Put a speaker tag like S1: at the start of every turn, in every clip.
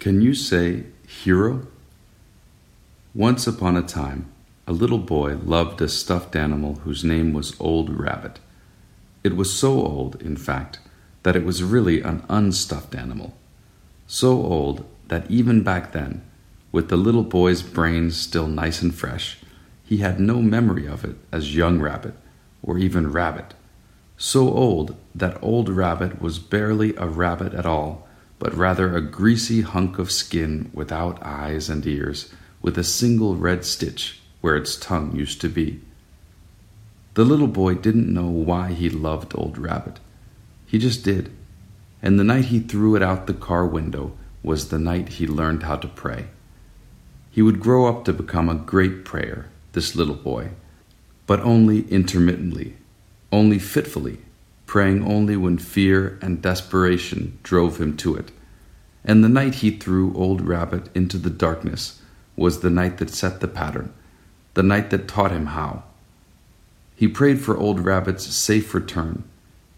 S1: Can you say hero? Once upon a time, a little boy loved a stuffed animal whose name was Old Rabbit. It was so old, in fact, that it was really an unstuffed animal. So old that even back then, with the little boy's brains still nice and fresh, he had no memory of it as young rabbit or even rabbit. So old that old rabbit was barely a rabbit at all but rather a greasy hunk of skin without eyes and ears, with a single red stitch where its tongue used to be. The little boy didn't know why he loved Old Rabbit. He just did. And the night he threw it out the car window was the night he learned how to pray. He would grow up to become a great prayer, this little boy, but only intermittently, only fitfully praying only when fear and desperation drove him to it. And the night he threw Old Rabbit into the darkness was the night that set the pattern, the night that taught him how. He prayed for Old Rabbit's safe return,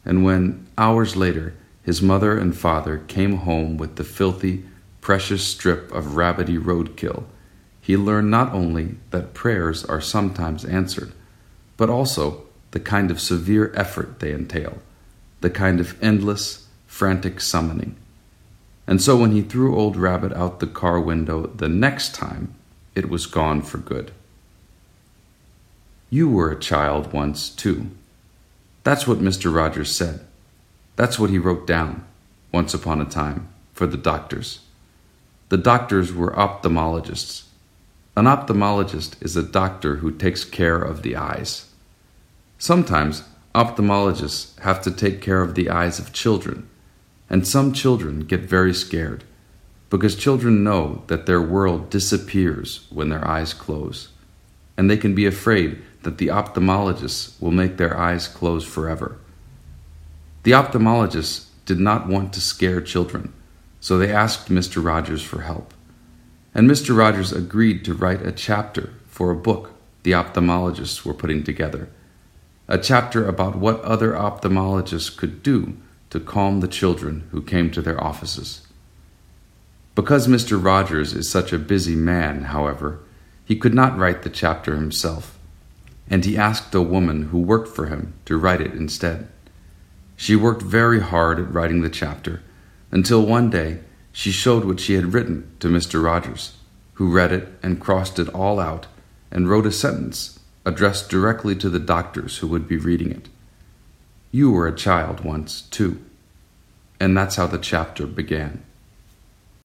S1: and when, hours later, his mother and father came home with the filthy, precious strip of rabbity roadkill, he learned not only that prayers are sometimes answered, but also the kind of severe effort they entail, the kind of endless, frantic summoning. And so when he threw Old Rabbit out the car window the next time, it was gone for good. You were a child once, too. That's what Mr. Rogers said. That's what he wrote down, once upon a time, for the doctors. The doctors were ophthalmologists. An ophthalmologist is a doctor who takes care of the eyes. Sometimes ophthalmologists have to take care of the eyes of children, and some children get very scared because children know that their world disappears when their eyes close, and they can be afraid that the ophthalmologists will make their eyes close forever. The ophthalmologists did not want to scare children, so they asked Mr. Rogers for help. And Mr. Rogers agreed to write a chapter for a book the ophthalmologists were putting together a chapter about what other ophthalmologists could do to calm the children who came to their offices. Because Mr. Rogers is such a busy man, however, he could not write the chapter himself, and he asked a woman who worked for him to write it instead. She worked very hard at writing the chapter until one day she showed what she had written to Mr. Rogers, who read it and crossed it all out and wrote a sentence addressed directly to the doctors who would be reading it. You were a child once, too. And that's how the chapter began.